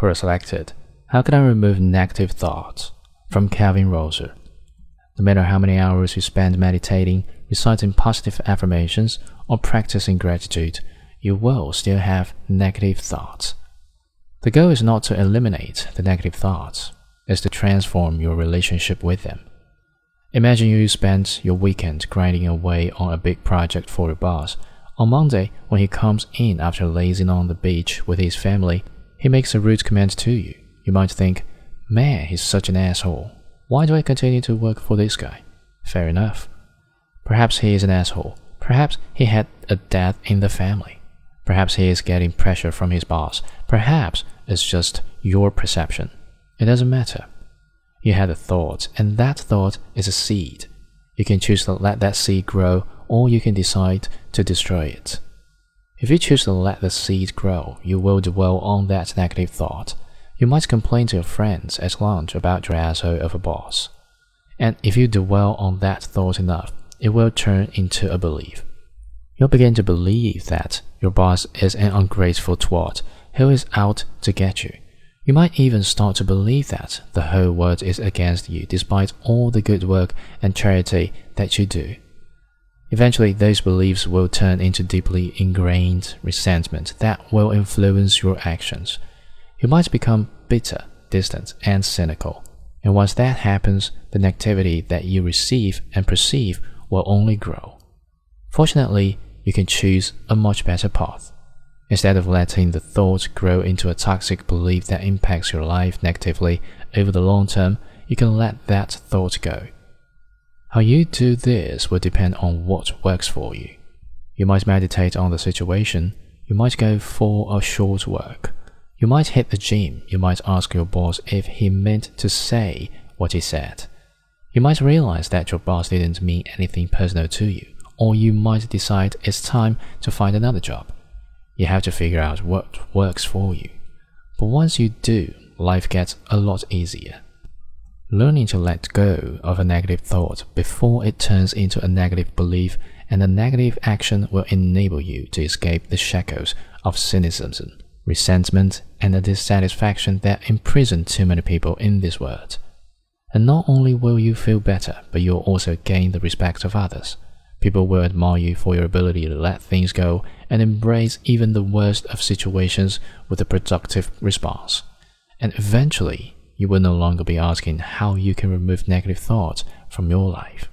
Quora selected, How can I remove negative thoughts? from Calvin Rosser. No matter how many hours you spend meditating, reciting positive affirmations, or practicing gratitude, you will still have negative thoughts. The goal is not to eliminate the negative thoughts, it's to transform your relationship with them. Imagine you spent your weekend grinding away on a big project for your boss. On Monday, when he comes in after lazing on the beach with his family, he makes a rude comment to you. You might think, Man, he's such an asshole. Why do I continue to work for this guy? Fair enough. Perhaps he is an asshole. Perhaps he had a death in the family. Perhaps he is getting pressure from his boss. Perhaps it's just your perception. It doesn't matter. You had a thought, and that thought is a seed. You can choose to let that seed grow, or you can decide to destroy it. If you choose to let the seed grow, you will dwell on that negative thought. You might complain to your friends at lunch about your asshole of a boss. And if you dwell on that thought enough, it will turn into a belief. You'll begin to believe that your boss is an ungrateful twat who is out to get you. You might even start to believe that the whole world is against you despite all the good work and charity that you do. Eventually, those beliefs will turn into deeply ingrained resentment that will influence your actions. You might become bitter, distant, and cynical. And once that happens, the negativity that you receive and perceive will only grow. Fortunately, you can choose a much better path. Instead of letting the thought grow into a toxic belief that impacts your life negatively over the long term, you can let that thought go. How you do this will depend on what works for you. You might meditate on the situation, you might go for a short walk, you might hit the gym, you might ask your boss if he meant to say what he said. You might realize that your boss didn't mean anything personal to you, or you might decide it's time to find another job. You have to figure out what works for you. But once you do, life gets a lot easier. Learning to let go of a negative thought before it turns into a negative belief and a negative action will enable you to escape the shackles of cynicism, resentment, and the dissatisfaction that imprison too many people in this world. And not only will you feel better, but you'll also gain the respect of others. People will admire you for your ability to let things go and embrace even the worst of situations with a productive response. And eventually, you will no longer be asking how you can remove negative thoughts from your life.